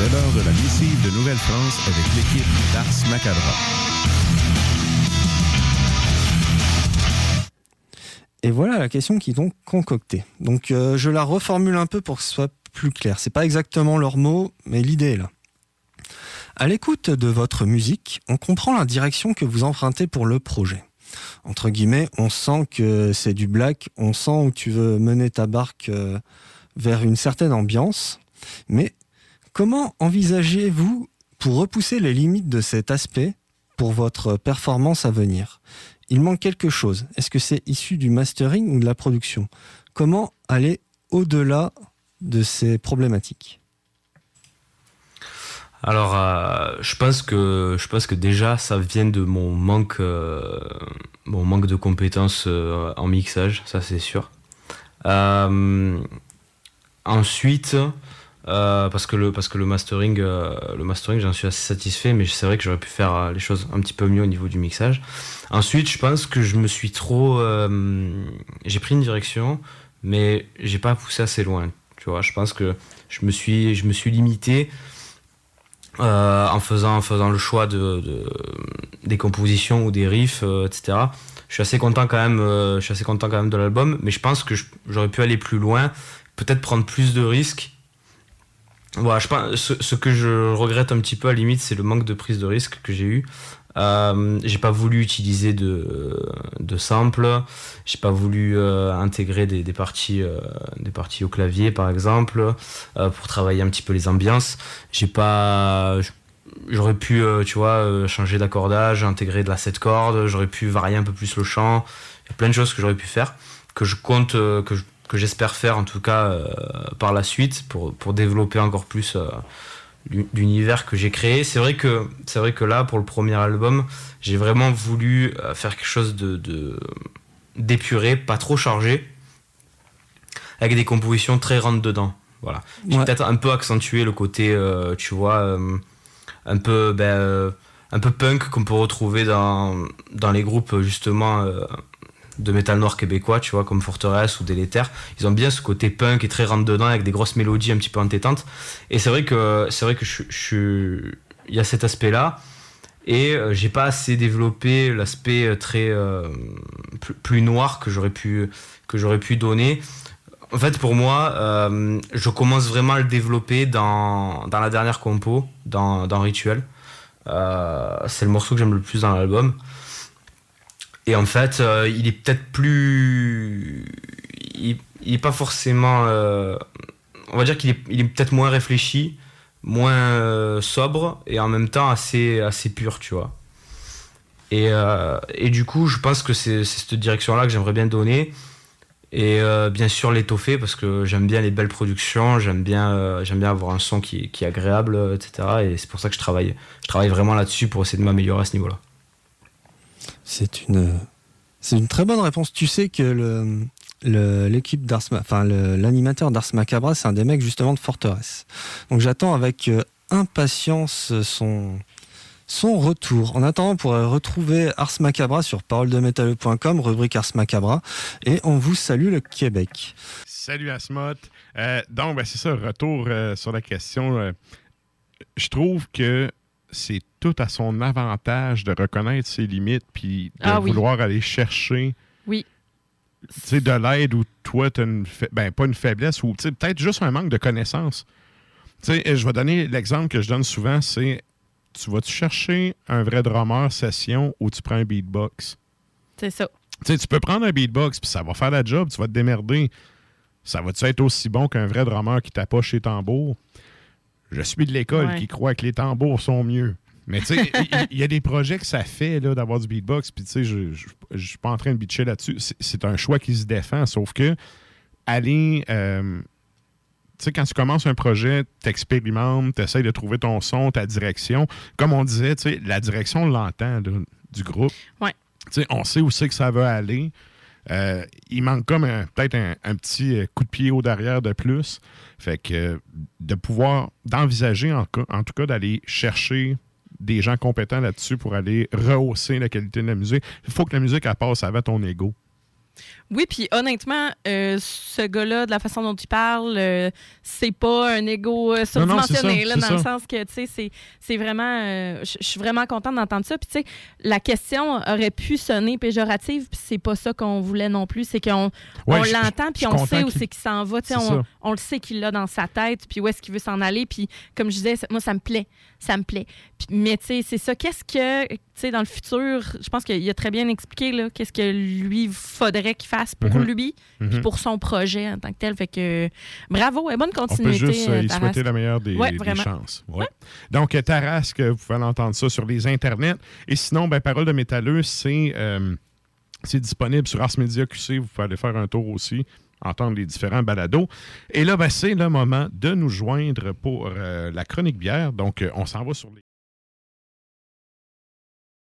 De la missive de Nouvelle-France avec l'équipe d'Ars Macabra. Et voilà la question qui est donc concoctée. Donc euh, je la reformule un peu pour que ce soit plus clair. C'est pas exactement leurs mots, mais l'idée est là. À l'écoute de votre musique, on comprend la direction que vous empruntez pour le projet. Entre guillemets, on sent que c'est du black, on sent où tu veux mener ta barque euh, vers une certaine ambiance. Mais comment envisagez-vous pour repousser les limites de cet aspect pour votre performance à venir? Il manque quelque chose. Est-ce que c'est issu du mastering ou de la production? Comment aller au-delà de ces problématiques? Alors, euh, je pense que déjà ça vient de mon manque, euh, de compétences euh, en mixage, ça c'est sûr. ensuite, parce que le parce que le mastering, le mastering, j'en suis assez satisfait, mais c'est vrai que j'aurais pu faire les choses un petit peu mieux au niveau du mixage. Ensuite, je pense que je me suis trop, j'ai pris une direction, mais j'ai pas poussé assez loin. Tu vois, je pense que je me suis je me suis limité euh, en, faisant, en faisant le choix de, des compositions ou des riffs, euh, etc. Je suis assez content quand même, euh, je suis assez content quand même de l'album, mais je pense que j'aurais pu aller plus loin, peut-être prendre plus de risques. Voilà, je pense, ce, que je regrette un petit peu à la limite, c'est le manque de prise de risque que j'ai eu. Euh, j'ai pas voulu utiliser de, de samples, j'ai pas voulu euh, intégrer des, des parties, euh, des parties au clavier par exemple, pour travailler un petit peu les ambiances. J'ai pas. J'aurais pu, tu vois, changer d'accordage, intégrer de la 7 cordes, j'aurais pu varier un peu plus le chant. Il y a plein de choses que j'aurais pu faire, que je compte, que, que j'espère faire en tout cas par la suite pour, pour développer encore plus l'univers que j'ai créé. C'est vrai que c'est vrai que là pour le premier album, j'ai vraiment voulu euh, faire quelque chose de d'épuré, pas trop chargé, avec des compositions très rentre dedans. Voilà. J'ai peut-être un peu accentué le côté, euh, tu vois, euh, un peu ben, un peu punk qu'on peut retrouver dans dans les groupes justement de métal noir québécois, tu vois, comme Forteresse ou Délétère. Ils ont bien ce côté punk et très rentre dedans avec des grosses mélodies un petit peu entêtantes. Et c'est vrai que c'est vrai que je, je, il y a cet aspect-là. Et euh, j'ai pas assez développé l'aspect euh, très euh, plus, noir que j'aurais pu que j'aurais pu donner. En fait, pour moi, je commence vraiment à le développer dans, dans la dernière compo, dans, dans Rituel. c'est le morceau que j'aime le plus dans l'album. Et en fait, euh, il est peut-être plus. Il, n'est est pas forcément. Euh, on va dire qu'il est, il est peut-être moins réfléchi, moins euh, sobre et en même temps assez, assez pur, tu vois. Et, et du coup, je pense que c'est cette direction-là que j'aimerais bien donner. Et bien sûr l'étoffer parce que j'aime bien les belles productions, j'aime bien, bien avoir un son qui, qui est agréable, etc. Et c'est pour ça que je travaille, je travaille vraiment là-dessus pour essayer de m'améliorer à ce niveau-là. C'est une, c'est une très bonne réponse. Tu sais que l'équipe d'Ars, enfin l'animateur d'Ars Macabra, c'est un des mecs justement de Forteresse. Donc j'attends avec euh, impatience son retour. En attendant, pourrait retrouver Ars Macabra sur paroledemétal.com, rubrique Ars Macabra, et on vous salue le Québec. Salut Asmot. Euh, donc, ben, c'est ça, retour euh, sur la question. je trouve que c'est tout à son avantage de reconnaître ses limites puis de ah vouloir aller chercher oui. de l'aide où toi, tu une ben, pas une faiblesse ou peut-être juste un manque de connaissances. je vais donner l'exemple que je donne souvent, c'est tu vas-tu chercher un vrai drummer session ou tu prends un beatbox? C'est ça. tu peux prendre un beatbox puis ça va faire la job, tu vas te démerder. Ça va-tu être aussi bon qu'un vrai drummer qui tapoche les tambours? Je suis de l'école qui croit que les tambours sont mieux. Mais tu sais, il y, a des projets que ça fait d'avoir du beatbox, puis tu sais, je ne suis pas en train de bitcher là-dessus. C'est un choix qui se défend, sauf que aller. Euh, tu sais, quand tu commences un projet, tu expérimentes, tu essaies de trouver ton son, ta direction. Comme on disait, tu sais, la direction, on l'entend du groupe. Ouais. Tu sais, on sait où c'est que ça va aller. Euh, il manque comme peut-être un, petit euh, coup de pied au derrière de plus. Fait que de pouvoir, d'envisager en, en, tout cas d'aller chercher des gens compétents là-dessus pour aller rehausser la qualité de la musique. Il faut que la musique elle passe avant ton ego. Oui, puis honnêtement, euh, ce gars-là, de la façon dont il parle, euh, c'est pas un ego euh, surdimensionné, là, dans le sens que, tu sais, c'est vraiment... Je suis vraiment contente d'entendre ça. Puis, tu sais, la question aurait pu sonner péjorative, puis c'est pas ça qu'on voulait non plus. C'est qu'on on l'entend, puis on sait où c'est qu'il s'en va. Tu sais, on, on, le sait qu'il l'a dans sa tête, puis où est-ce qu'il veut s'en aller. Puis, comme je disais, moi, ça me plaît. Ça me plaît. mais, tu sais, c'est ça. Qu'est-ce que, tu sais, dans le futur, je pense qu'il a très bien expliqué, là, qu'est-ce que lui faudrait qu'il fasse pour mhm. lui, mhm. pour son projet en tant que tel. Fait que bravo et bonne continuité. On peut juste euh, souhaiter la meilleure des, chances. Donc, Tarasque, vous pouvez entendre ça sur les internets. Et sinon, ben, Parole de métalleux, c'est euh, disponible sur Ars Media QC. Vous pouvez aller faire un tour aussi entendre les différents balados. Et là, ben, c'est le moment de nous joindre pour euh, la chronique bière. Donc, on s'en va sur les...